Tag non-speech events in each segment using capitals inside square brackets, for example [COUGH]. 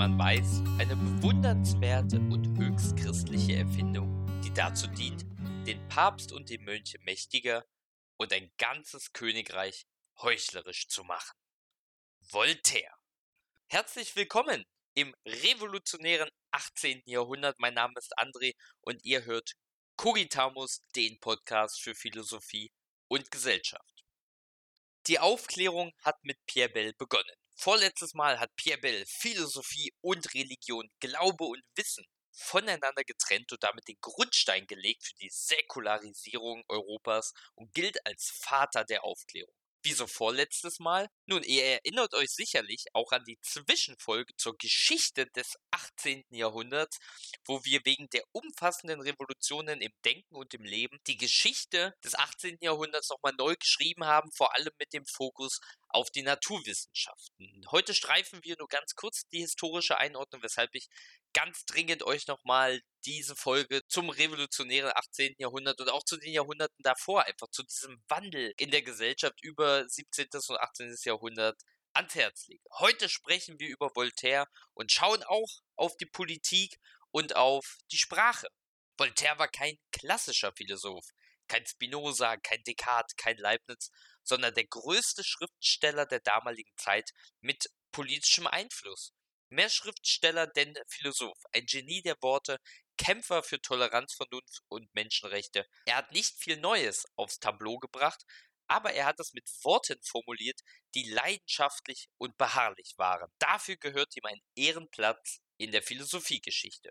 man weiß, eine bewundernswerte und höchst christliche Erfindung, die dazu dient, den Papst und die Mönche mächtiger und ein ganzes Königreich heuchlerisch zu machen. Voltaire. Herzlich willkommen im revolutionären 18. Jahrhundert. Mein Name ist André und ihr hört Cogitamus, den Podcast für Philosophie und Gesellschaft. Die Aufklärung hat mit Pierre Bell begonnen. Vorletztes Mal hat Pierre Bell Philosophie und Religion, Glaube und Wissen voneinander getrennt und damit den Grundstein gelegt für die Säkularisierung Europas und gilt als Vater der Aufklärung. Wieso vorletztes Mal? Nun, ihr erinnert euch sicherlich auch an die Zwischenfolge zur Geschichte des 18. Jahrhunderts, wo wir wegen der umfassenden Revolutionen im Denken und im Leben die Geschichte des 18. Jahrhunderts nochmal neu geschrieben haben, vor allem mit dem Fokus auf die Naturwissenschaften. Heute streifen wir nur ganz kurz die historische Einordnung, weshalb ich ganz dringend euch nochmal diese Folge zum revolutionären 18. Jahrhundert und auch zu den Jahrhunderten davor, einfach zu diesem Wandel in der Gesellschaft über 17. und 18. Jahrhundert ans Herz lege. Heute sprechen wir über Voltaire und schauen auch auf die Politik und auf die Sprache. Voltaire war kein klassischer Philosoph, kein Spinoza, kein Descartes, kein Leibniz, sondern der größte Schriftsteller der damaligen Zeit mit politischem Einfluss. Mehr Schriftsteller denn Philosoph, ein Genie der Worte, Kämpfer für Toleranz, Vernunft und Menschenrechte. Er hat nicht viel Neues aufs Tableau gebracht, aber er hat es mit Worten formuliert, die leidenschaftlich und beharrlich waren. Dafür gehört ihm ein Ehrenplatz in der Philosophiegeschichte.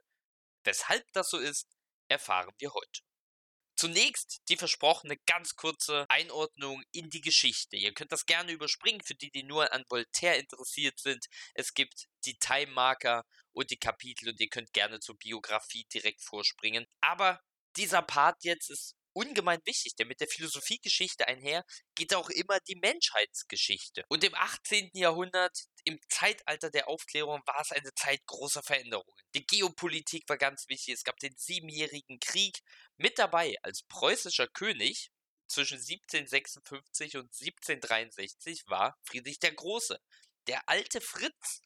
Weshalb das so ist, erfahren wir heute. Zunächst die versprochene ganz kurze Einordnung in die Geschichte. Ihr könnt das gerne überspringen für die, die nur an Voltaire interessiert sind. Es gibt die Time-Marker und die Kapitel und ihr könnt gerne zur Biografie direkt vorspringen. Aber dieser Part jetzt ist ungemein wichtig, denn mit der Philosophiegeschichte einher geht auch immer die Menschheitsgeschichte. Und im 18. Jahrhundert, im Zeitalter der Aufklärung, war es eine Zeit großer Veränderungen. Die Geopolitik war ganz wichtig. Es gab den Siebenjährigen Krieg. Mit dabei als preußischer König zwischen 1756 und 1763 war Friedrich der Große. Der alte Fritz,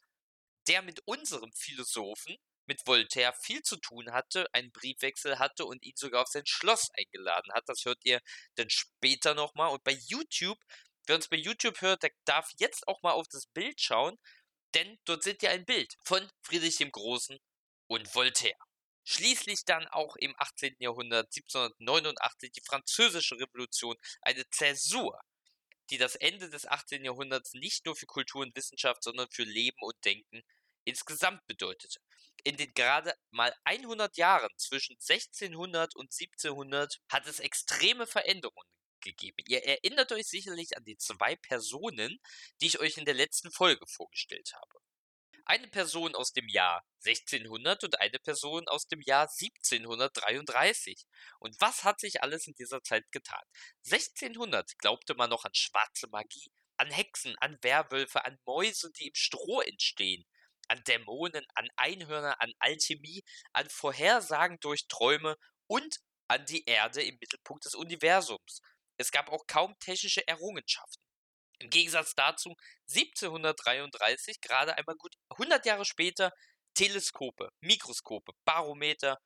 der mit unserem Philosophen mit Voltaire viel zu tun hatte, einen Briefwechsel hatte und ihn sogar auf sein Schloss eingeladen hat. Das hört ihr dann später nochmal. Und bei YouTube, wer uns bei YouTube hört, der darf jetzt auch mal auf das Bild schauen, denn dort seht ihr ein Bild von Friedrich dem Großen und Voltaire. Schließlich dann auch im 18. Jahrhundert 1789 die Französische Revolution, eine Zäsur, die das Ende des 18. Jahrhunderts nicht nur für Kultur und Wissenschaft, sondern für Leben und Denken insgesamt bedeutete. In den gerade mal 100 Jahren zwischen 1600 und 1700 hat es extreme Veränderungen gegeben. Ihr erinnert euch sicherlich an die zwei Personen, die ich euch in der letzten Folge vorgestellt habe. Eine Person aus dem Jahr 1600 und eine Person aus dem Jahr 1733. Und was hat sich alles in dieser Zeit getan? 1600 glaubte man noch an schwarze Magie, an Hexen, an Werwölfe, an Mäuse, die im Stroh entstehen an Dämonen, an Einhörner, an Alchemie, an Vorhersagen durch Träume und an die Erde im Mittelpunkt des Universums. Es gab auch kaum technische Errungenschaften. Im Gegensatz dazu 1733, gerade einmal gut 100 Jahre später, Teleskope, Mikroskope, Barometer,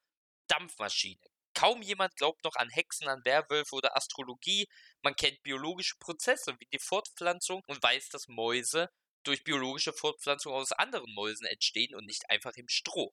Dampfmaschine. Kaum jemand glaubt noch an Hexen, an Werwölfe oder Astrologie. Man kennt biologische Prozesse wie die Fortpflanzung und weiß, dass Mäuse durch biologische Fortpflanzung aus anderen Mäusen entstehen und nicht einfach im Stroh.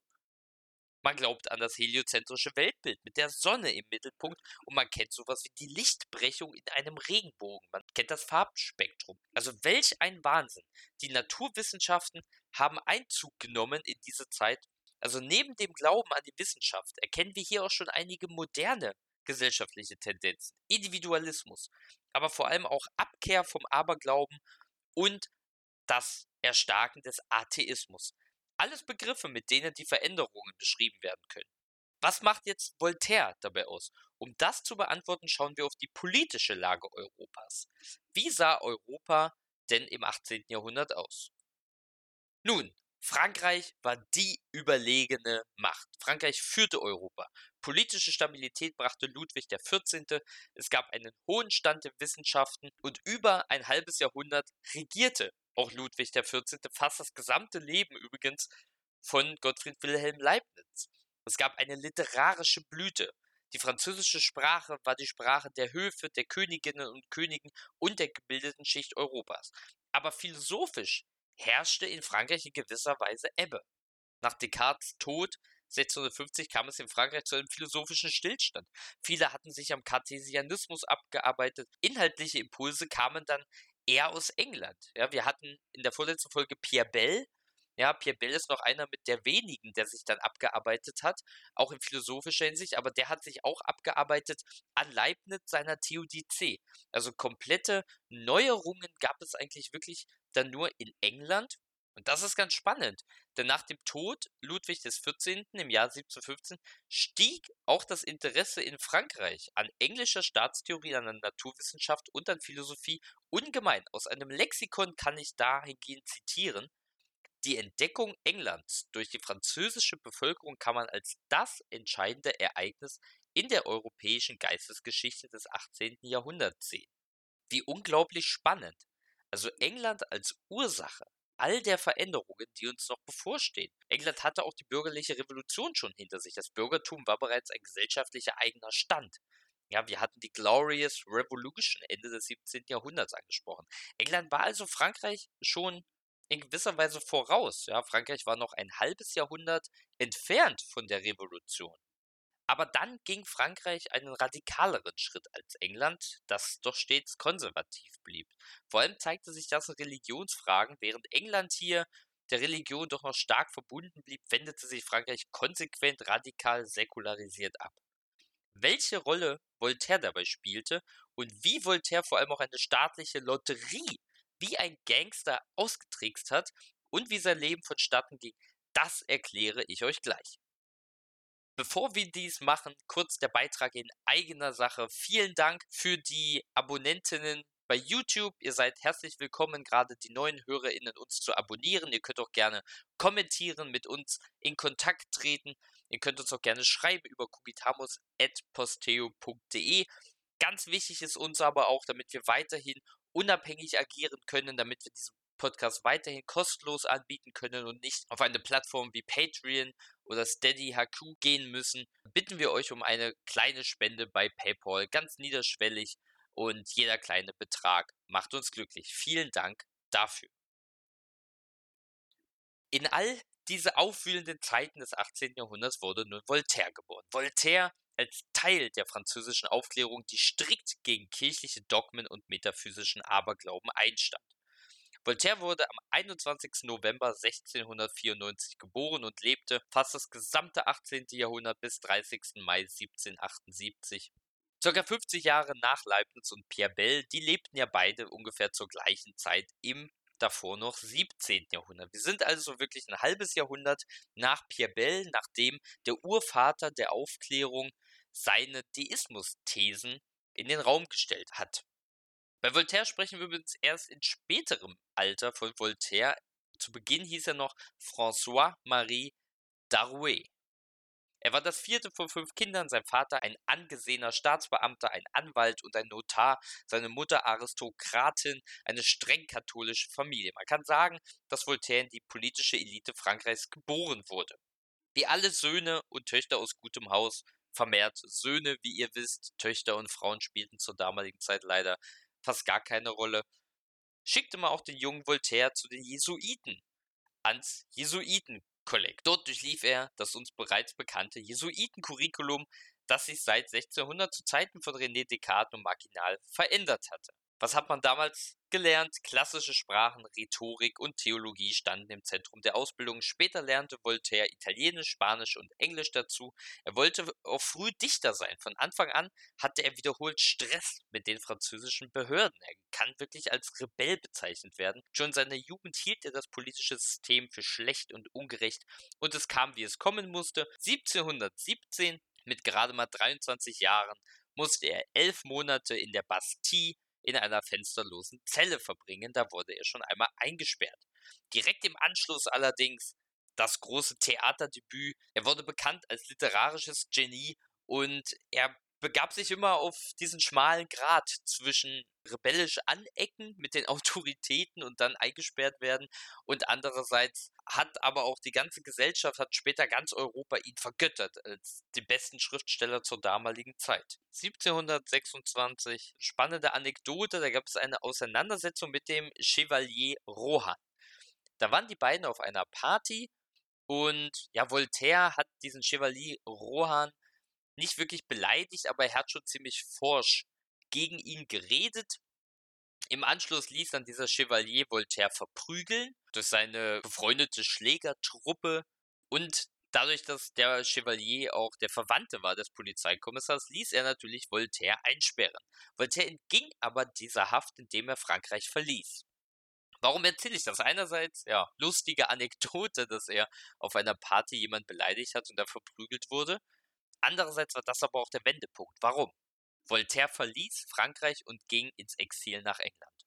Man glaubt an das heliozentrische Weltbild mit der Sonne im Mittelpunkt und man kennt sowas wie die Lichtbrechung in einem Regenbogen. Man kennt das Farbspektrum. Also welch ein Wahnsinn. Die Naturwissenschaften haben Einzug genommen in diese Zeit. Also neben dem Glauben an die Wissenschaft erkennen wir hier auch schon einige moderne gesellschaftliche Tendenzen. Individualismus, aber vor allem auch Abkehr vom Aberglauben und das Erstarken des Atheismus. Alles Begriffe, mit denen die Veränderungen beschrieben werden können. Was macht jetzt Voltaire dabei aus? Um das zu beantworten, schauen wir auf die politische Lage Europas. Wie sah Europa denn im 18. Jahrhundert aus? Nun, Frankreich war die überlegene Macht. Frankreich führte Europa. Politische Stabilität brachte Ludwig XIV. Es gab einen hohen Stand der Wissenschaften und über ein halbes Jahrhundert regierte auch Ludwig XIV. fast das gesamte Leben übrigens von Gottfried Wilhelm Leibniz. Es gab eine literarische Blüte. Die französische Sprache war die Sprache der Höfe, der Königinnen und Königen und der gebildeten Schicht Europas. Aber philosophisch herrschte in Frankreich in gewisser Weise Ebbe. Nach Descartes Tod 1650 kam es in Frankreich zu einem philosophischen Stillstand. Viele hatten sich am Kartesianismus abgearbeitet. Inhaltliche Impulse kamen dann eher aus England. Ja, wir hatten in der vorletzten Folge Pierre Bell. Ja, Pierre Bell ist noch einer mit der wenigen, der sich dann abgearbeitet hat, auch in philosophischer Hinsicht, aber der hat sich auch abgearbeitet an Leibniz seiner Theodizee. Also komplette Neuerungen gab es eigentlich wirklich dann nur in England und das ist ganz spannend, denn nach dem Tod Ludwig XIV. im Jahr 1715 stieg auch das Interesse in Frankreich an englischer Staatstheorie, an der Naturwissenschaft und an Philosophie ungemein. Aus einem Lexikon kann ich dahingehend zitieren. Die Entdeckung Englands durch die französische Bevölkerung kann man als das entscheidende Ereignis in der europäischen Geistesgeschichte des 18. Jahrhunderts sehen. Wie unglaublich spannend. Also England als Ursache all der Veränderungen, die uns noch bevorstehen. England hatte auch die bürgerliche Revolution schon hinter sich. Das Bürgertum war bereits ein gesellschaftlicher eigener Stand. Ja, wir hatten die Glorious Revolution Ende des 17. Jahrhunderts angesprochen. England war also Frankreich schon in gewisser Weise voraus. Ja, Frankreich war noch ein halbes Jahrhundert entfernt von der Revolution. Aber dann ging Frankreich einen radikaleren Schritt als England, das doch stets konservativ blieb. Vor allem zeigte sich das in Religionsfragen, während England hier der Religion doch noch stark verbunden blieb, wendete sich Frankreich konsequent radikal säkularisiert ab. Welche Rolle Voltaire dabei spielte und wie Voltaire vor allem auch eine staatliche Lotterie wie ein Gangster ausgetrickst hat und wie sein Leben vonstatten ging, das erkläre ich euch gleich. Bevor wir dies machen, kurz der Beitrag in eigener Sache. Vielen Dank für die Abonnentinnen bei YouTube. Ihr seid herzlich willkommen, gerade die neuen HörerInnen uns zu abonnieren. Ihr könnt auch gerne kommentieren, mit uns in Kontakt treten. Ihr könnt uns auch gerne schreiben über kubitamus.posteo.de. Ganz wichtig ist uns aber auch, damit wir weiterhin unabhängig agieren können, damit wir diesen Podcast weiterhin kostenlos anbieten können und nicht auf eine Plattform wie Patreon oder Steady HQ gehen müssen, bitten wir euch um eine kleine Spende bei PayPal, ganz niederschwellig und jeder kleine Betrag macht uns glücklich. Vielen Dank dafür. In all diese aufwühlenden Zeiten des 18. Jahrhunderts wurde nun Voltaire geboren. Voltaire als Teil der französischen Aufklärung, die strikt gegen kirchliche Dogmen und metaphysischen Aberglauben einstand. Voltaire wurde am 21. November 1694 geboren und lebte fast das gesamte 18. Jahrhundert bis 30. Mai 1778. Circa 50 Jahre nach Leibniz und Pierre Bell, die lebten ja beide ungefähr zur gleichen Zeit im davor noch 17. Jahrhundert. Wir sind also wirklich ein halbes Jahrhundert nach Pierre Bell, nachdem der Urvater der Aufklärung seine Deismus-Thesen in den Raum gestellt hat. Bei Voltaire sprechen wir übrigens erst in späterem Alter von Voltaire. Zu Beginn hieß er noch François-Marie Darouet. Er war das vierte von fünf Kindern, sein Vater ein angesehener Staatsbeamter, ein Anwalt und ein Notar, seine Mutter Aristokratin, eine streng katholische Familie. Man kann sagen, dass Voltaire in die politische Elite Frankreichs geboren wurde. Wie alle Söhne und Töchter aus gutem Haus, vermehrt Söhne, wie ihr wisst, Töchter und Frauen spielten zur damaligen Zeit leider fast gar keine Rolle, schickte man auch den jungen Voltaire zu den Jesuiten ans Jesuitenkolleg. Dort durchlief er das uns bereits bekannte Jesuitencurriculum, das sich seit 1600 zu Zeiten von René Descartes und Marginal verändert hatte. Was hat man damals gelernt? Klassische Sprachen, Rhetorik und Theologie standen im Zentrum der Ausbildung. Später lernte Voltaire Italienisch, Spanisch und Englisch dazu. Er wollte auch früh Dichter sein. Von Anfang an hatte er wiederholt Stress mit den französischen Behörden. Er kann wirklich als Rebell bezeichnet werden. Schon in seiner Jugend hielt er das politische System für schlecht und ungerecht und es kam, wie es kommen musste. 1717 mit gerade mal 23 Jahren musste er elf Monate in der Bastille in einer fensterlosen Zelle verbringen. Da wurde er schon einmal eingesperrt. Direkt im Anschluss allerdings das große Theaterdebüt. Er wurde bekannt als literarisches Genie und er begab sich immer auf diesen schmalen Grat zwischen rebellisch anecken mit den [LAUGHS] Autoritäten und dann eingesperrt werden und andererseits hat aber auch die ganze Gesellschaft, hat später ganz Europa ihn vergöttert als den besten Schriftsteller zur damaligen Zeit. 1726, spannende Anekdote, da gab es eine Auseinandersetzung mit dem Chevalier Rohan. Da waren die beiden auf einer Party und ja, Voltaire hat diesen Chevalier Rohan nicht wirklich beleidigt, aber er hat schon ziemlich forsch gegen ihn geredet. Im Anschluss ließ dann dieser Chevalier Voltaire verprügeln durch seine befreundete Schlägertruppe und dadurch, dass der Chevalier auch der Verwandte war des Polizeikommissars, ließ er natürlich Voltaire einsperren. Voltaire entging aber dieser Haft, indem er Frankreich verließ. Warum erzähle ich das? Einerseits, ja, lustige Anekdote, dass er auf einer Party jemand beleidigt hat und da verprügelt wurde. Andererseits war das aber auch der Wendepunkt. Warum? Voltaire verließ Frankreich und ging ins Exil nach England.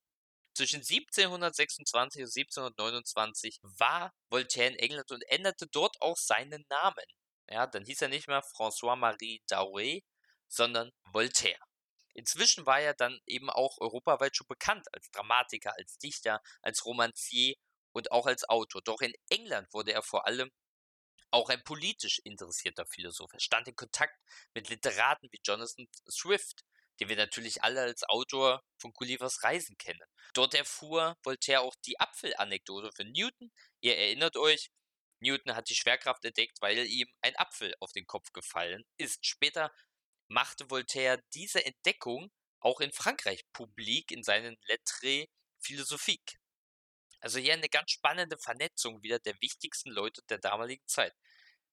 Zwischen 1726 und 1729 war Voltaire in England und änderte dort auch seinen Namen. Ja, dann hieß er nicht mehr François-Marie Dauret, sondern Voltaire. Inzwischen war er dann eben auch europaweit schon bekannt als Dramatiker, als Dichter, als Romancier und auch als Autor. Doch in England wurde er vor allem auch ein politisch interessierter Philosoph. Er stand in Kontakt mit Literaten wie Jonathan Swift, den wir natürlich alle als Autor von Gullivers Reisen kennen. Dort erfuhr Voltaire auch die Apfelanekdote von Newton. Ihr erinnert euch, Newton hat die Schwerkraft entdeckt, weil ihm ein Apfel auf den Kopf gefallen ist. Später machte Voltaire diese Entdeckung auch in Frankreich publik in seinen Lettres philosophiques. Also hier eine ganz spannende Vernetzung wieder der wichtigsten Leute der damaligen Zeit.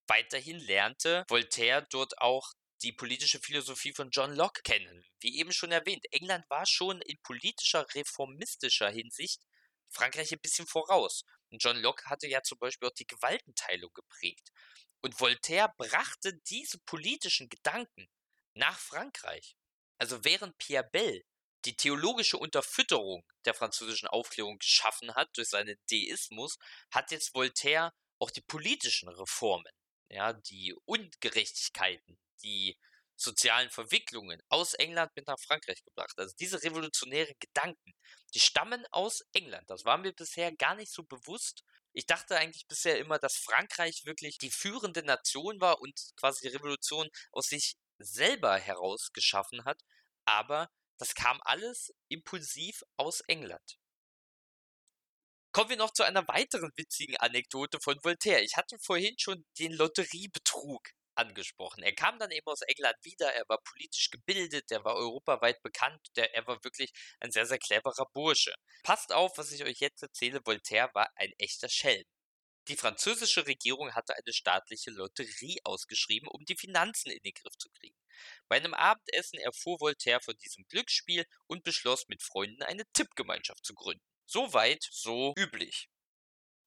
Weiterhin lernte Voltaire dort auch die politische Philosophie von John Locke kennen. Wie eben schon erwähnt, England war schon in politischer, reformistischer Hinsicht Frankreich ein bisschen voraus. Und John Locke hatte ja zum Beispiel auch die Gewaltenteilung geprägt. Und Voltaire brachte diese politischen Gedanken nach Frankreich. Also während Pierre Bell die theologische Unterfütterung der französischen Aufklärung geschaffen hat durch seinen Deismus, hat jetzt Voltaire auch die politischen Reformen, ja, die Ungerechtigkeiten, die sozialen Verwicklungen aus England mit nach Frankreich gebracht. Also diese revolutionären Gedanken, die stammen aus England. Das war mir bisher gar nicht so bewusst. Ich dachte eigentlich bisher immer, dass Frankreich wirklich die führende Nation war und quasi die Revolution aus sich selber heraus geschaffen hat. Aber das kam alles impulsiv aus England. Kommen wir noch zu einer weiteren witzigen Anekdote von Voltaire. Ich hatte vorhin schon den Lotteriebetrug angesprochen. Er kam dann eben aus England wieder, er war politisch gebildet, er war europaweit bekannt, der, er war wirklich ein sehr, sehr cleverer Bursche. Passt auf, was ich euch jetzt erzähle, Voltaire war ein echter Schelm. Die französische Regierung hatte eine staatliche Lotterie ausgeschrieben, um die Finanzen in den Griff zu kriegen. Bei einem Abendessen erfuhr Voltaire von diesem Glücksspiel und beschloss mit Freunden eine Tippgemeinschaft zu gründen. So weit, so üblich.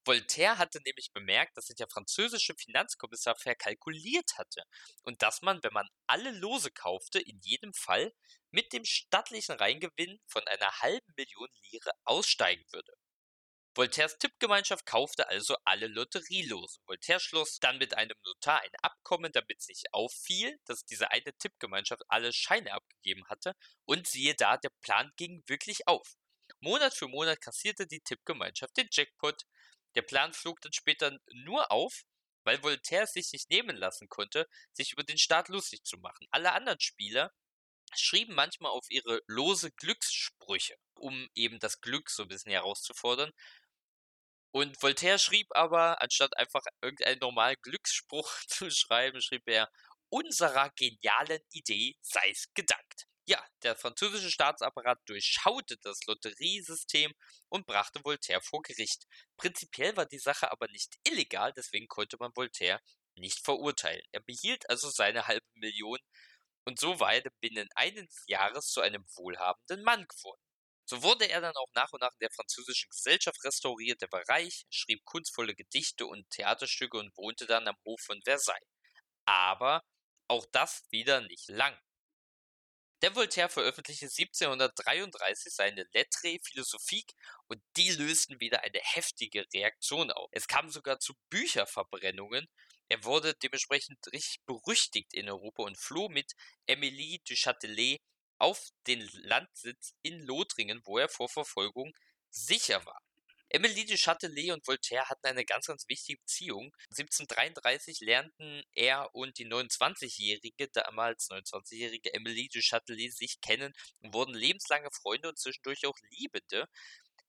Voltaire hatte nämlich bemerkt, dass sich der französische Finanzkommissar verkalkuliert hatte und dass man, wenn man alle Lose kaufte, in jedem Fall mit dem stattlichen Reingewinn von einer halben Million Lire aussteigen würde. Voltaires Tippgemeinschaft kaufte also alle Lotterielose. Voltaire schloss dann mit einem Notar ein Abkommen, damit sich auffiel, dass diese eine Tippgemeinschaft alle Scheine abgegeben hatte. Und siehe da, der Plan ging wirklich auf. Monat für Monat kassierte die Tippgemeinschaft den Jackpot. Der Plan flog dann später nur auf, weil Voltaire es sich nicht nehmen lassen konnte, sich über den Staat lustig zu machen. Alle anderen Spieler schrieben manchmal auf ihre lose Glückssprüche, um eben das Glück so ein bisschen herauszufordern. Und Voltaire schrieb aber, anstatt einfach irgendeinen normalen Glücksspruch [LAUGHS] zu schreiben, schrieb er, unserer genialen Idee sei es gedankt. Ja, der französische Staatsapparat durchschaute das Lotteriesystem und brachte Voltaire vor Gericht. Prinzipiell war die Sache aber nicht illegal, deswegen konnte man Voltaire nicht verurteilen. Er behielt also seine halbe Million und so war er binnen eines Jahres zu einem wohlhabenden Mann geworden. So wurde er dann auch nach und nach in der französischen Gesellschaft restauriert, er war reich, schrieb kunstvolle Gedichte und Theaterstücke und wohnte dann am Hof von Versailles. Aber auch das wieder nicht lang. Der Voltaire veröffentlichte 1733 seine Lettres philosophiques und die lösten wieder eine heftige Reaktion auf. Es kam sogar zu Bücherverbrennungen Er wurde dementsprechend richtig berüchtigt in Europa und floh mit Emilie du Châtelet auf den Landsitz in Lothringen, wo er vor Verfolgung sicher war. Emilie du Châtelet und Voltaire hatten eine ganz, ganz wichtige Beziehung. 1733 lernten er und die 29-jährige, damals 29-jährige Emilie du Châtelet sich kennen und wurden lebenslange Freunde und zwischendurch auch Liebende.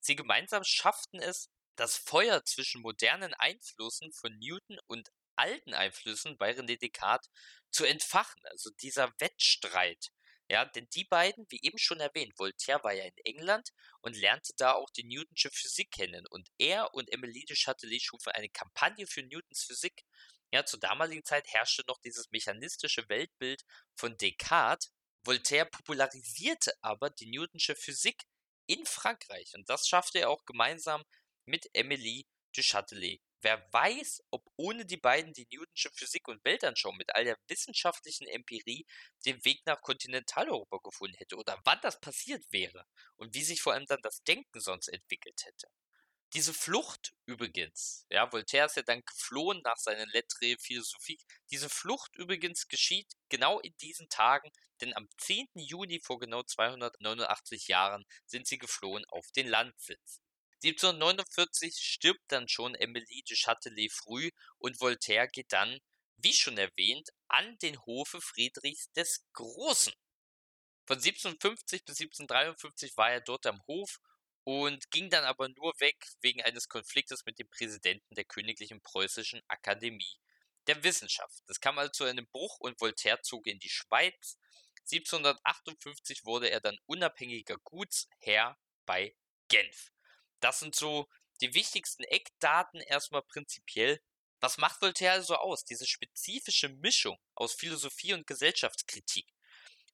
Sie gemeinsam schafften es, das Feuer zwischen modernen Einflüssen von Newton und alten Einflüssen bei René Descartes zu entfachen. Also dieser Wettstreit ja, denn die beiden, wie eben schon erwähnt, Voltaire war ja in England und lernte da auch die Newtonsche Physik kennen. Und er und Emilie de Châtelet schufen eine Kampagne für Newtons Physik. Ja, zur damaligen Zeit herrschte noch dieses mechanistische Weltbild von Descartes. Voltaire popularisierte aber die Newtonsche Physik in Frankreich. Und das schaffte er auch gemeinsam mit Emilie de Châtelet. Wer weiß, ob ohne die beiden die Newtonsche Physik und Weltanschauung mit all der wissenschaftlichen Empirie den Weg nach Kontinentaleuropa gefunden hätte oder wann das passiert wäre und wie sich vor allem dann das Denken sonst entwickelt hätte. Diese Flucht übrigens, ja, Voltaire ist ja dann geflohen nach seiner Lettre Philosophie. Diese Flucht übrigens geschieht genau in diesen Tagen, denn am 10. Juni vor genau 289 Jahren sind sie geflohen auf den Landsitz. 1749 stirbt dann schon Emilie de Châtelet früh und Voltaire geht dann, wie schon erwähnt, an den Hofe Friedrichs des Großen. Von 1750 bis 1753 war er dort am Hof und ging dann aber nur weg wegen eines Konfliktes mit dem Präsidenten der Königlichen Preußischen Akademie der Wissenschaft. Das kam also zu einem Bruch und Voltaire zog in die Schweiz. 1758 wurde er dann unabhängiger Gutsherr bei Genf. Das sind so die wichtigsten Eckdaten erstmal prinzipiell. Was macht Voltaire so aus? Diese spezifische Mischung aus Philosophie und Gesellschaftskritik.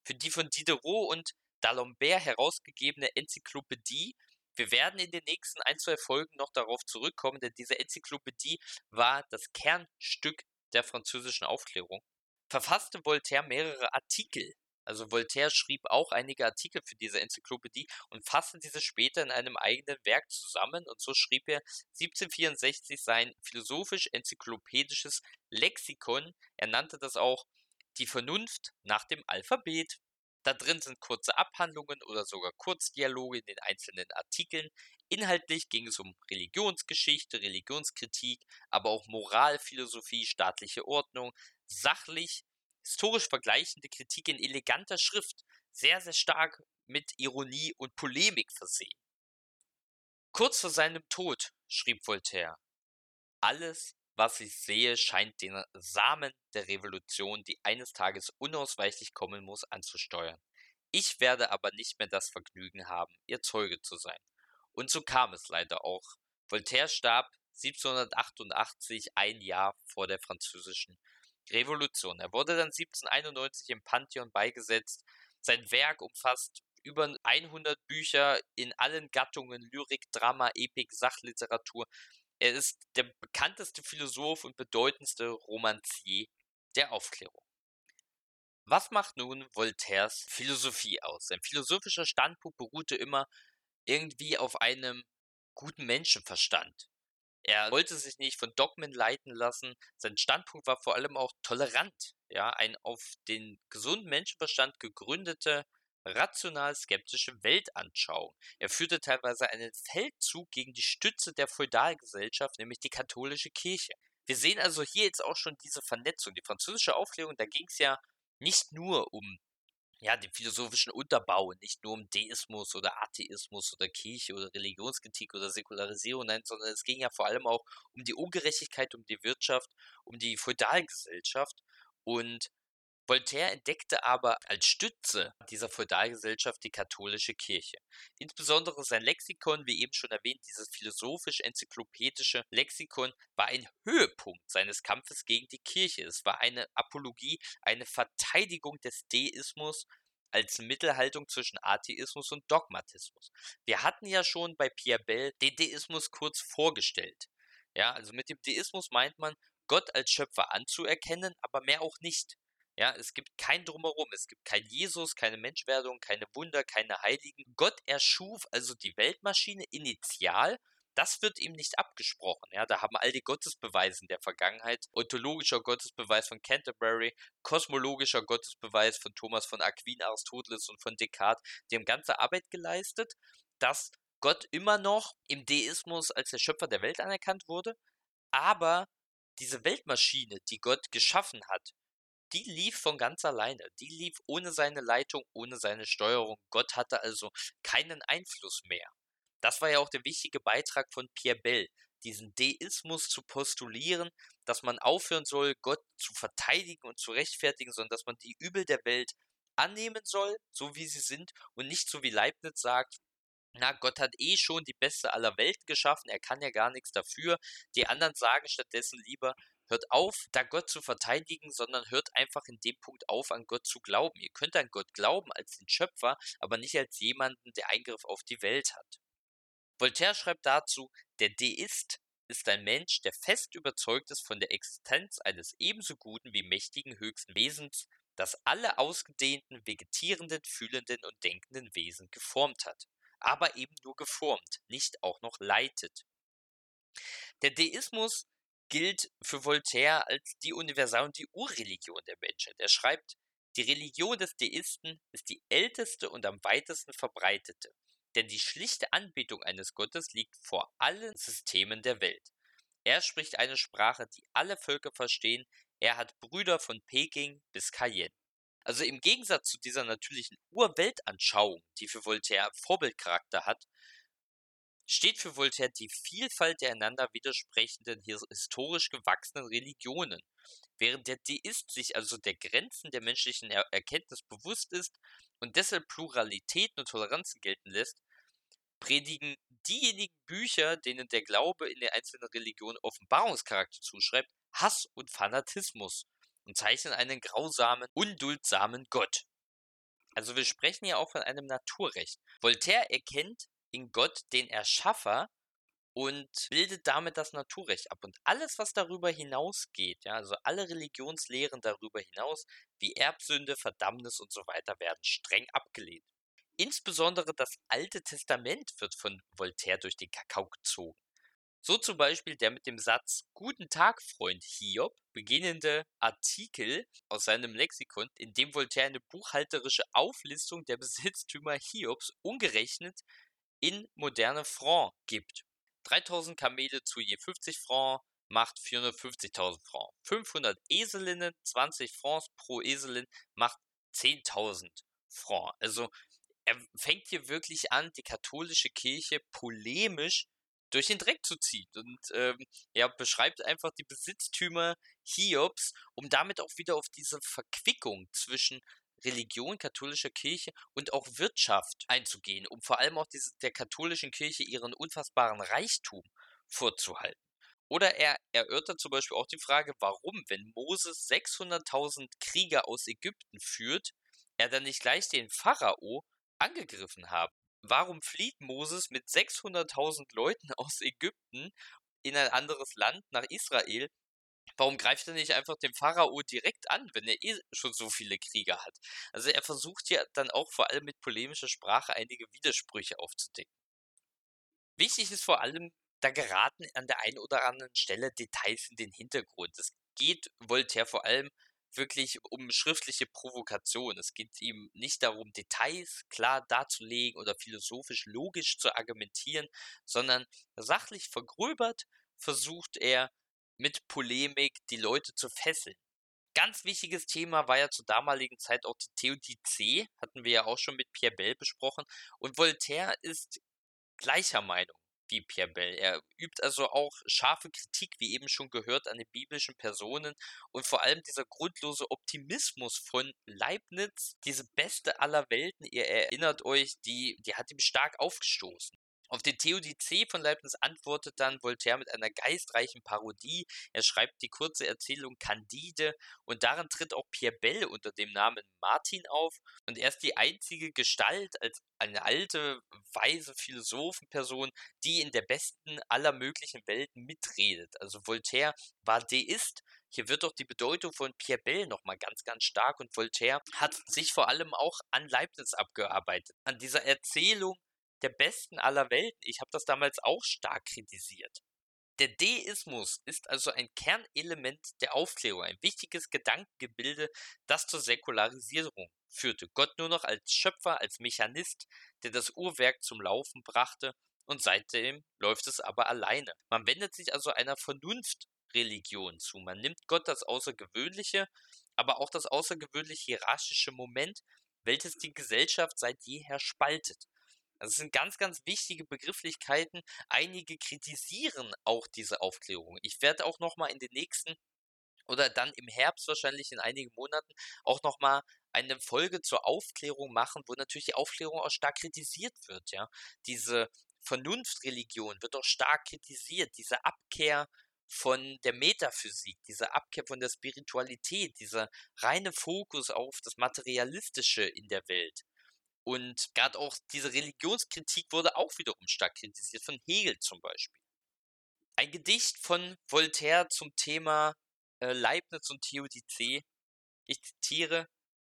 Für die von Diderot und D'Alembert herausgegebene Enzyklopädie. Wir werden in den nächsten ein, zwei Folgen noch darauf zurückkommen, denn diese Enzyklopädie war das Kernstück der französischen Aufklärung. Verfasste Voltaire mehrere Artikel also Voltaire schrieb auch einige Artikel für diese Enzyklopädie und fasste diese später in einem eigenen Werk zusammen und so schrieb er 1764 sein philosophisch-enzyklopädisches Lexikon. Er nannte das auch die Vernunft nach dem Alphabet. Da drin sind kurze Abhandlungen oder sogar Kurzdialoge in den einzelnen Artikeln. Inhaltlich ging es um Religionsgeschichte, Religionskritik, aber auch Moralphilosophie, staatliche Ordnung. Sachlich historisch vergleichende Kritik in eleganter Schrift, sehr, sehr stark mit Ironie und Polemik versehen. Kurz vor seinem Tod schrieb Voltaire, alles, was ich sehe, scheint den Samen der Revolution, die eines Tages unausweichlich kommen muss, anzusteuern. Ich werde aber nicht mehr das Vergnügen haben, ihr Zeuge zu sein. Und so kam es leider auch. Voltaire starb 1788, ein Jahr vor der französischen Revolution. Er wurde dann 1791 im Pantheon beigesetzt. Sein Werk umfasst über 100 Bücher in allen Gattungen Lyrik, Drama, Epik, Sachliteratur. Er ist der bekannteste Philosoph und bedeutendste Romancier der Aufklärung. Was macht nun Voltaires Philosophie aus? Sein philosophischer Standpunkt beruhte immer irgendwie auf einem guten Menschenverstand. Er wollte sich nicht von Dogmen leiten lassen. Sein Standpunkt war vor allem auch tolerant. Ja, ein auf den gesunden Menschenverstand gegründete, rational skeptische Weltanschauung. Er führte teilweise einen Feldzug gegen die Stütze der Feudalgesellschaft, nämlich die katholische Kirche. Wir sehen also hier jetzt auch schon diese Vernetzung. Die französische Aufklärung, da ging es ja nicht nur um ja, den philosophischen Unterbau, nicht nur um Deismus oder Atheismus oder Kirche oder Religionskritik oder Säkularisierung, nein, sondern es ging ja vor allem auch um die Ungerechtigkeit, um die Wirtschaft, um die Feudalgesellschaft und Voltaire entdeckte aber als Stütze dieser Feudalgesellschaft die katholische Kirche. Insbesondere sein Lexikon, wie eben schon erwähnt, dieses philosophisch-enzyklopädische Lexikon war ein Höhepunkt seines Kampfes gegen die Kirche. Es war eine Apologie, eine Verteidigung des Deismus als Mittelhaltung zwischen Atheismus und Dogmatismus. Wir hatten ja schon bei Pierre Bell den Deismus kurz vorgestellt. Ja, also mit dem Deismus meint man, Gott als Schöpfer anzuerkennen, aber mehr auch nicht. Ja, es gibt kein Drumherum, es gibt kein Jesus, keine Menschwerdung, keine Wunder, keine Heiligen. Gott erschuf also die Weltmaschine initial Das wird ihm nicht abgesprochen. Ja, da haben all die Gottesbeweise in der Vergangenheit, ontologischer Gottesbeweis von Canterbury, kosmologischer Gottesbeweis von Thomas von Aquin, Aristoteles und von Descartes, die haben ganze Arbeit geleistet, dass Gott immer noch im Deismus als der Schöpfer der Welt anerkannt wurde, aber diese Weltmaschine, die Gott geschaffen hat, die lief von ganz alleine. Die lief ohne seine Leitung, ohne seine Steuerung. Gott hatte also keinen Einfluss mehr. Das war ja auch der wichtige Beitrag von Pierre Bell, diesen Deismus zu postulieren, dass man aufhören soll, Gott zu verteidigen und zu rechtfertigen, sondern dass man die Übel der Welt annehmen soll, so wie sie sind, und nicht so wie Leibniz sagt, na, Gott hat eh schon die beste aller Welten geschaffen, er kann ja gar nichts dafür. Die anderen sagen stattdessen lieber, hört auf, da Gott zu verteidigen, sondern hört einfach in dem Punkt auf, an Gott zu glauben. Ihr könnt an Gott glauben als den Schöpfer, aber nicht als jemanden, der Eingriff auf die Welt hat. Voltaire schreibt dazu, der Deist ist ein Mensch, der fest überzeugt ist von der Existenz eines ebenso guten wie mächtigen höchsten Wesens, das alle ausgedehnten, vegetierenden, fühlenden und denkenden Wesen geformt hat, aber eben nur geformt, nicht auch noch leitet. Der Deismus gilt für Voltaire als die Universal- und die Urreligion der Menschheit. Er schreibt, die Religion des Deisten ist die älteste und am weitesten verbreitete. Denn die schlichte Anbetung eines Gottes liegt vor allen Systemen der Welt. Er spricht eine Sprache, die alle Völker verstehen. Er hat Brüder von Peking bis Cayenne. Also im Gegensatz zu dieser natürlichen Urweltanschauung, die für Voltaire Vorbildcharakter hat, steht für Voltaire die Vielfalt der einander widersprechenden historisch gewachsenen Religionen. Während der Deist sich also der Grenzen der menschlichen er Erkenntnis bewusst ist und deshalb Pluralitäten und Toleranzen gelten lässt, predigen diejenigen Bücher, denen der Glaube in der einzelnen Religion Offenbarungscharakter zuschreibt, Hass und Fanatismus und zeichnen einen grausamen, unduldsamen Gott. Also wir sprechen ja auch von einem Naturrecht. Voltaire erkennt in Gott den Erschaffer und bildet damit das Naturrecht ab. Und alles, was darüber hinausgeht, ja, also alle Religionslehren darüber hinaus, wie Erbsünde, Verdammnis und so weiter, werden streng abgelehnt. Insbesondere das Alte Testament wird von Voltaire durch den Kakao gezogen. So zum Beispiel der mit dem Satz Guten Tag, Freund Hiob beginnende Artikel aus seinem Lexikon, in dem Voltaire eine buchhalterische Auflistung der Besitztümer Hiobs umgerechnet in moderne Franc gibt. 3000 Kamele zu je 50 Franc macht 450.000 Franc. 500 Eselinnen, 20 Francs pro Eselin macht 10.000 Franc. Also er fängt hier wirklich an, die katholische Kirche polemisch durch den Dreck zu ziehen und ähm, er beschreibt einfach die Besitztümer Hiobs, um damit auch wieder auf diese Verquickung zwischen Religion, katholischer Kirche und auch Wirtschaft einzugehen, um vor allem auch diese, der katholischen Kirche ihren unfassbaren Reichtum vorzuhalten. Oder er erörtert zum Beispiel auch die Frage, warum, wenn Moses 600.000 Krieger aus Ägypten führt, er dann nicht gleich den Pharao angegriffen haben. Warum flieht Moses mit 600.000 Leuten aus Ägypten in ein anderes Land nach Israel, Warum greift er nicht einfach den Pharao direkt an, wenn er eh schon so viele Krieger hat? Also er versucht ja dann auch vor allem mit polemischer Sprache einige Widersprüche aufzudecken. Wichtig ist vor allem, da geraten an der einen oder anderen Stelle Details in den Hintergrund. Es geht Voltaire vor allem wirklich um schriftliche Provokation. Es geht ihm nicht darum, Details klar darzulegen oder philosophisch logisch zu argumentieren, sondern sachlich vergröbert versucht er mit Polemik die Leute zu fesseln. Ganz wichtiges Thema war ja zur damaligen Zeit auch die Theodizee, hatten wir ja auch schon mit Pierre Bell besprochen. Und Voltaire ist gleicher Meinung wie Pierre Bell. Er übt also auch scharfe Kritik, wie eben schon gehört, an den biblischen Personen und vor allem dieser grundlose Optimismus von Leibniz, diese beste aller Welten, ihr erinnert euch, die, die hat ihm stark aufgestoßen. Auf den Theodizee von Leibniz antwortet dann Voltaire mit einer geistreichen Parodie. Er schreibt die kurze Erzählung Candide und darin tritt auch Pierre Bell unter dem Namen Martin auf und er ist die einzige Gestalt als eine alte, weise Philosophenperson, die in der besten aller möglichen Welten mitredet. Also Voltaire war Deist, hier wird doch die Bedeutung von Pierre Bell nochmal ganz, ganz stark und Voltaire hat sich vor allem auch an Leibniz abgearbeitet. An dieser Erzählung der besten aller Welten. Ich habe das damals auch stark kritisiert. Der Deismus ist also ein Kernelement der Aufklärung, ein wichtiges Gedankengebilde, das zur Säkularisierung führte. Gott nur noch als Schöpfer, als Mechanist, der das Uhrwerk zum Laufen brachte, und seitdem läuft es aber alleine. Man wendet sich also einer Vernunftreligion zu. Man nimmt Gott das Außergewöhnliche, aber auch das außergewöhnlich hierarchische Moment, welches die Gesellschaft seit jeher spaltet. Das sind ganz, ganz wichtige Begrifflichkeiten. Einige kritisieren auch diese Aufklärung. Ich werde auch nochmal in den nächsten oder dann im Herbst wahrscheinlich in einigen Monaten auch nochmal eine Folge zur Aufklärung machen, wo natürlich die Aufklärung auch stark kritisiert wird, ja. Diese Vernunftreligion wird auch stark kritisiert, diese Abkehr von der Metaphysik, diese Abkehr von der Spiritualität, dieser reine Fokus auf das Materialistische in der Welt. Und gerade auch diese Religionskritik wurde auch wiederum stark kritisiert, von Hegel zum Beispiel. Ein Gedicht von Voltaire zum Thema äh, Leibniz und Theodizee. Ich zitiere,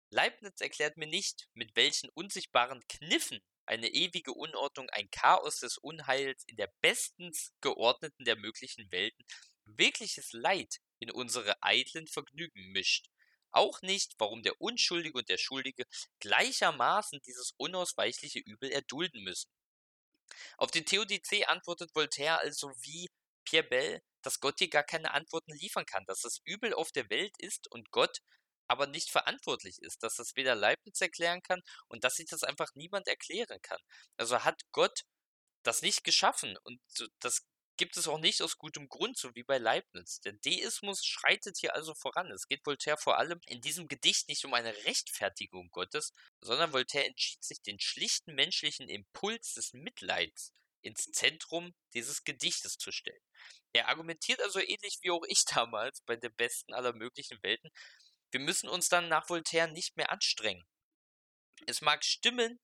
Leibniz erklärt mir nicht, mit welchen unsichtbaren Kniffen eine ewige Unordnung, ein Chaos des Unheils in der bestens geordneten der möglichen Welten wirkliches Leid in unsere eitlen Vergnügen mischt auch nicht, warum der Unschuldige und der Schuldige gleichermaßen dieses unausweichliche Übel erdulden müssen. Auf den Theodizee antwortet Voltaire also wie Pierre Bell, dass Gott hier gar keine Antworten liefern kann, dass das Übel auf der Welt ist und Gott aber nicht verantwortlich ist, dass das weder Leibniz erklären kann und dass sich das einfach niemand erklären kann. Also hat Gott das nicht geschaffen und das gibt es auch nicht aus gutem Grund, so wie bei Leibniz. Der Deismus schreitet hier also voran. Es geht Voltaire vor allem in diesem Gedicht nicht um eine Rechtfertigung Gottes, sondern Voltaire entschied sich, den schlichten menschlichen Impuls des Mitleids ins Zentrum dieses Gedichtes zu stellen. Er argumentiert also ähnlich wie auch ich [LAUGHS] damals bei der besten aller möglichen Welten. Wir müssen uns dann nach Voltaire nicht mehr anstrengen. Es mag stimmen,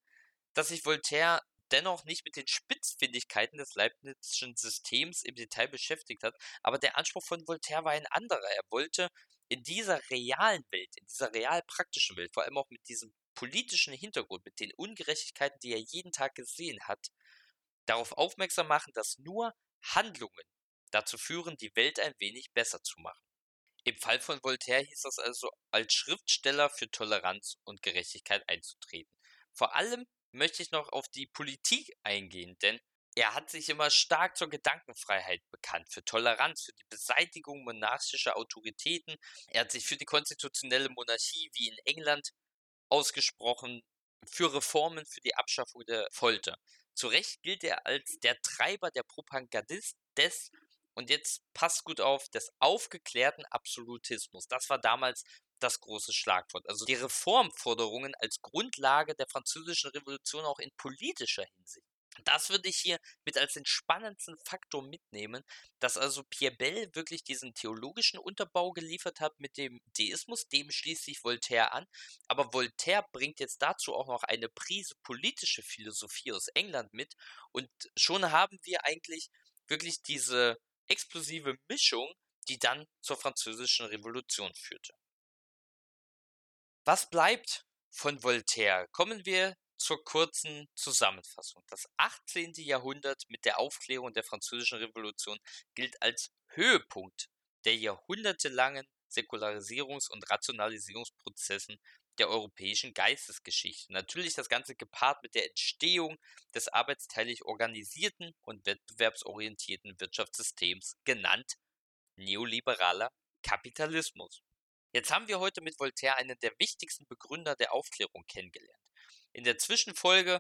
dass sich Voltaire dennoch nicht mit den Spitzfindigkeiten des Leibnizischen Systems im Detail beschäftigt hat, aber der Anspruch von Voltaire war ein anderer. Er wollte in dieser realen Welt, in dieser real praktischen Welt, vor allem auch mit diesem politischen Hintergrund, mit den Ungerechtigkeiten, die er jeden Tag gesehen hat, darauf aufmerksam machen, dass nur Handlungen dazu führen, die Welt ein wenig besser zu machen. Im Fall von Voltaire hieß das also, als Schriftsteller für Toleranz und Gerechtigkeit einzutreten. Vor allem möchte ich noch auf die Politik eingehen, denn er hat sich immer stark zur Gedankenfreiheit bekannt, für Toleranz, für die Beseitigung monarchischer Autoritäten. Er hat sich für die konstitutionelle Monarchie wie in England ausgesprochen, für Reformen, für die Abschaffung der Folter. Zu Recht gilt er als der Treiber, der Propagandist des, und jetzt passt gut auf, des aufgeklärten Absolutismus. Das war damals das große Schlagwort. Also die Reformforderungen als Grundlage der französischen Revolution auch in politischer Hinsicht. Das würde ich hier mit als den spannendsten Faktor mitnehmen, dass also Pierre Bell wirklich diesen theologischen Unterbau geliefert hat mit dem Deismus, dem schließt sich Voltaire an, aber Voltaire bringt jetzt dazu auch noch eine Prise politische Philosophie aus England mit und schon haben wir eigentlich wirklich diese explosive Mischung, die dann zur französischen Revolution führte. Was bleibt von Voltaire? Kommen wir zur kurzen Zusammenfassung. Das 18. Jahrhundert mit der Aufklärung der Französischen Revolution gilt als Höhepunkt der jahrhundertelangen Säkularisierungs- und Rationalisierungsprozessen der europäischen Geistesgeschichte. Natürlich das Ganze gepaart mit der Entstehung des arbeitsteilig organisierten und wettbewerbsorientierten Wirtschaftssystems, genannt neoliberaler Kapitalismus. Jetzt haben wir heute mit Voltaire einen der wichtigsten Begründer der Aufklärung kennengelernt. In der Zwischenfolge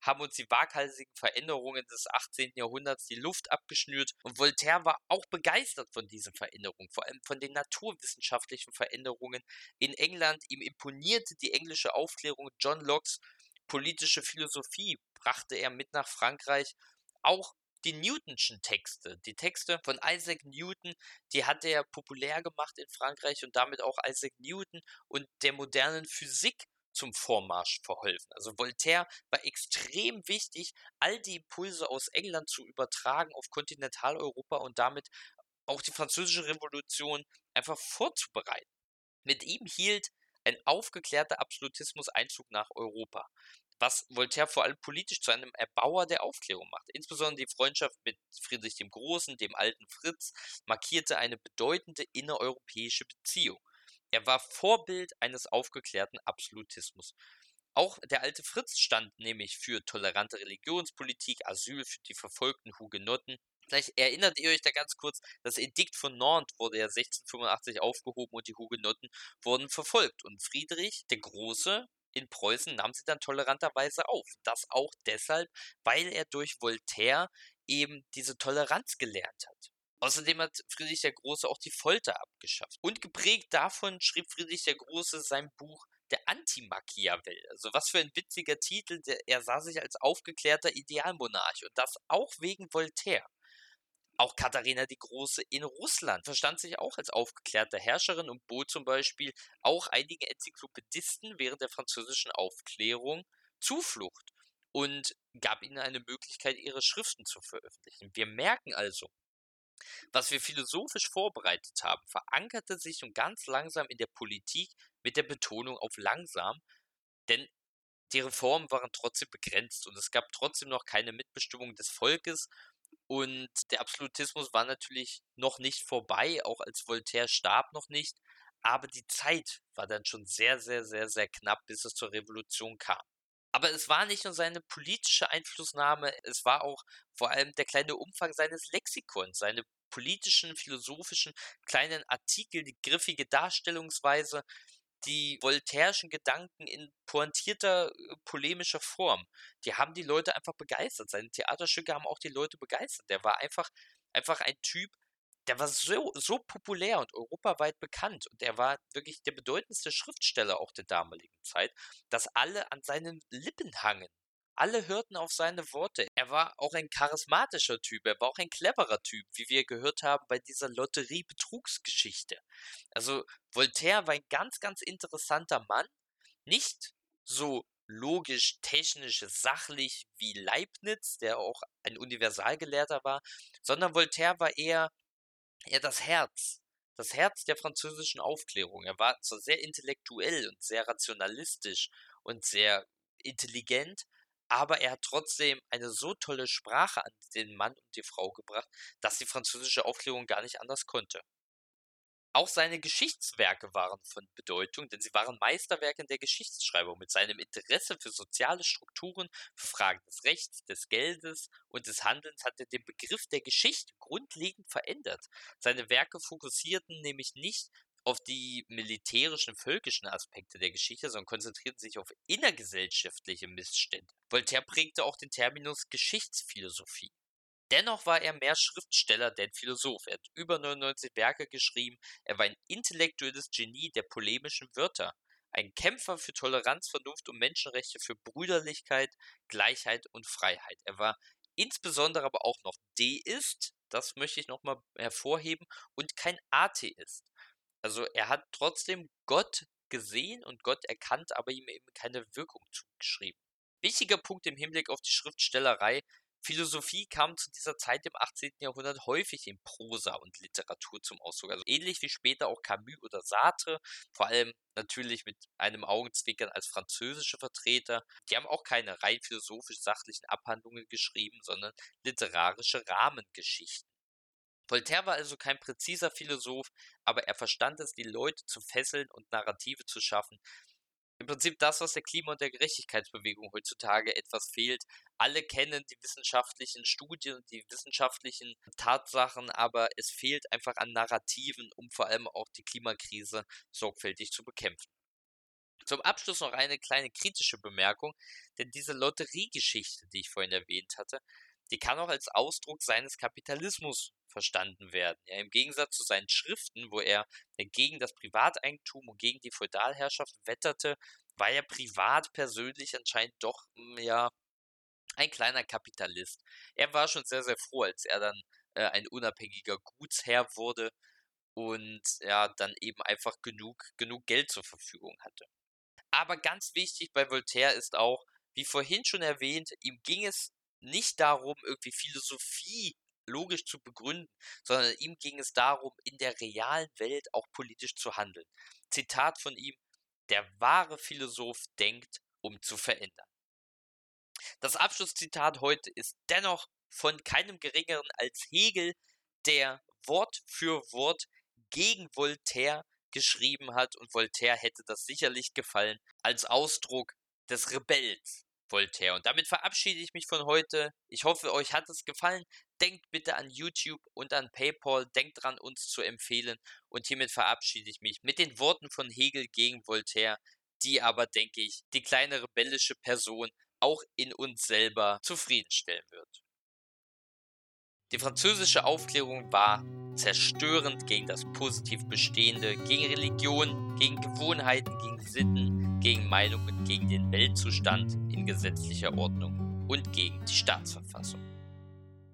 haben uns die waghalsigen Veränderungen des 18. Jahrhunderts die Luft abgeschnürt und Voltaire war auch begeistert von diesen Veränderungen, vor allem von den naturwissenschaftlichen Veränderungen in England. Ihm imponierte die englische Aufklärung John Locke's politische Philosophie, brachte er mit nach Frankreich. Auch die Newtonschen Texte, die Texte von Isaac Newton, die hat er populär gemacht in Frankreich und damit auch Isaac Newton und der modernen Physik zum Vormarsch verholfen. Also Voltaire war extrem wichtig, all die Impulse aus England zu übertragen auf Kontinentaleuropa und damit auch die französische Revolution einfach vorzubereiten. Mit ihm hielt ein aufgeklärter Absolutismus Einzug nach Europa. Was Voltaire vor allem politisch zu einem Erbauer der Aufklärung macht. Insbesondere die Freundschaft mit Friedrich dem Großen, dem alten Fritz, markierte eine bedeutende innereuropäische Beziehung. Er war Vorbild eines aufgeklärten Absolutismus. Auch der alte Fritz stand nämlich für tolerante Religionspolitik, Asyl für die verfolgten Hugenotten. Vielleicht erinnert ihr euch da ganz kurz, das Edikt von Nantes wurde ja 1685 aufgehoben und die Hugenotten wurden verfolgt. Und Friedrich der Große in Preußen nahm sie dann toleranterweise auf. Das auch deshalb, weil er durch Voltaire eben diese Toleranz gelernt hat. Außerdem hat Friedrich der Große auch die Folter abgeschafft. Und geprägt davon schrieb Friedrich der Große sein Buch Der Anti-Machiavel. Also was für ein witziger Titel. er sah sich als aufgeklärter Idealmonarch und das auch wegen Voltaire. Auch Katharina die Große in Russland verstand sich auch als aufgeklärte Herrscherin und bot zum Beispiel auch einigen Enzyklopädisten während der französischen Aufklärung Zuflucht und gab ihnen eine Möglichkeit, ihre Schriften zu veröffentlichen. Wir merken also, was wir philosophisch vorbereitet haben, verankerte sich nun ganz langsam in der Politik mit der Betonung auf langsam, denn die Reformen waren trotzdem begrenzt und es gab trotzdem noch keine Mitbestimmung des Volkes und der Absolutismus war natürlich noch nicht vorbei, auch als Voltaire starb noch nicht, aber die Zeit war dann schon sehr, sehr, sehr, sehr knapp, bis es zur Revolution kam. Aber es war nicht nur seine politische Einflussnahme, es war auch vor allem der kleine Umfang seines Lexikons, seine politischen, philosophischen kleinen Artikel, die griffige Darstellungsweise, die voltairischen Gedanken in pointierter, äh, polemischer Form. Die haben die Leute einfach begeistert. Seine Theaterstücke haben auch die Leute begeistert. Der war einfach, einfach ein Typ, der war so, so populär und europaweit bekannt. Und er war wirklich der bedeutendste Schriftsteller auch der damaligen Zeit, dass alle an seinen Lippen hangen. Alle hörten auf seine Worte. Er war auch ein charismatischer Typ, er war auch ein cleverer Typ, wie wir gehört haben bei dieser Lotterie-Betrugsgeschichte. Also Voltaire war ein ganz, ganz interessanter Mann. Nicht so logisch, technisch, sachlich wie Leibniz, der auch ein Universalgelehrter war, sondern Voltaire war eher, eher das Herz, das Herz der französischen Aufklärung. Er war zwar sehr intellektuell und sehr rationalistisch und sehr intelligent, aber er hat trotzdem eine so tolle Sprache an den Mann und die Frau gebracht, dass die französische Aufklärung gar nicht anders konnte. Auch seine Geschichtswerke waren von Bedeutung, denn sie waren Meisterwerke in der Geschichtsschreibung. Mit seinem Interesse für soziale Strukturen, für Fragen des Rechts, des Geldes und des Handelns hat er den Begriff der Geschichte grundlegend verändert. Seine Werke fokussierten nämlich nicht auf die militärischen, völkischen Aspekte der Geschichte, sondern konzentrierten sich auf innergesellschaftliche Missstände. Voltaire prägte auch den Terminus Geschichtsphilosophie. Dennoch war er mehr Schriftsteller denn Philosoph. Er hat über 99 Werke geschrieben. Er war ein intellektuelles Genie der polemischen Wörter. Ein Kämpfer für Toleranz, Vernunft und Menschenrechte, für Brüderlichkeit, Gleichheit und Freiheit. Er war insbesondere aber auch noch Deist, das möchte ich nochmal hervorheben, und kein Atheist. Also er hat trotzdem Gott gesehen und Gott erkannt, aber ihm eben keine Wirkung zugeschrieben. Wichtiger Punkt im Hinblick auf die Schriftstellerei. Philosophie kam zu dieser Zeit im 18. Jahrhundert häufig in Prosa und Literatur zum Ausdruck. Also ähnlich wie später auch Camus oder Sartre, vor allem natürlich mit einem Augenzwinkern als französische Vertreter. Die haben auch keine rein philosophisch-sachlichen Abhandlungen geschrieben, sondern literarische Rahmengeschichten. Voltaire war also kein präziser Philosoph, aber er verstand es, die Leute zu fesseln und Narrative zu schaffen. Im Prinzip das, was der Klima- und der Gerechtigkeitsbewegung heutzutage etwas fehlt. Alle kennen die wissenschaftlichen Studien und die wissenschaftlichen Tatsachen, aber es fehlt einfach an Narrativen, um vor allem auch die Klimakrise sorgfältig zu bekämpfen. Zum Abschluss noch eine kleine kritische Bemerkung, denn diese Lotteriegeschichte, die ich vorhin erwähnt hatte, die kann auch als Ausdruck seines Kapitalismus verstanden werden. Ja, Im Gegensatz zu seinen Schriften, wo er gegen das Privateigentum und gegen die Feudalherrschaft wetterte, war er privat persönlich anscheinend doch hm, ja ein kleiner Kapitalist. Er war schon sehr, sehr froh, als er dann äh, ein unabhängiger Gutsherr wurde und ja, dann eben einfach genug, genug Geld zur Verfügung hatte. Aber ganz wichtig bei Voltaire ist auch, wie vorhin schon erwähnt, ihm ging es nicht darum, irgendwie Philosophie logisch zu begründen, sondern ihm ging es darum, in der realen Welt auch politisch zu handeln. Zitat von ihm, der wahre Philosoph denkt, um zu verändern. Das Abschlusszitat heute ist dennoch von keinem geringeren als Hegel, der Wort für Wort gegen Voltaire geschrieben hat und Voltaire hätte das sicherlich gefallen als Ausdruck des Rebells Voltaire. Und damit verabschiede ich mich von heute. Ich hoffe, euch hat es gefallen. Denkt bitte an YouTube und an PayPal. Denkt dran, uns zu empfehlen. Und hiermit verabschiede ich mich mit den Worten von Hegel gegen Voltaire, die aber, denke ich, die kleine rebellische Person auch in uns selber zufriedenstellen wird. Die französische Aufklärung war zerstörend gegen das positiv Bestehende, gegen Religion, gegen Gewohnheiten, gegen Sitten, gegen Meinungen, gegen den Weltzustand in gesetzlicher Ordnung und gegen die Staatsverfassung.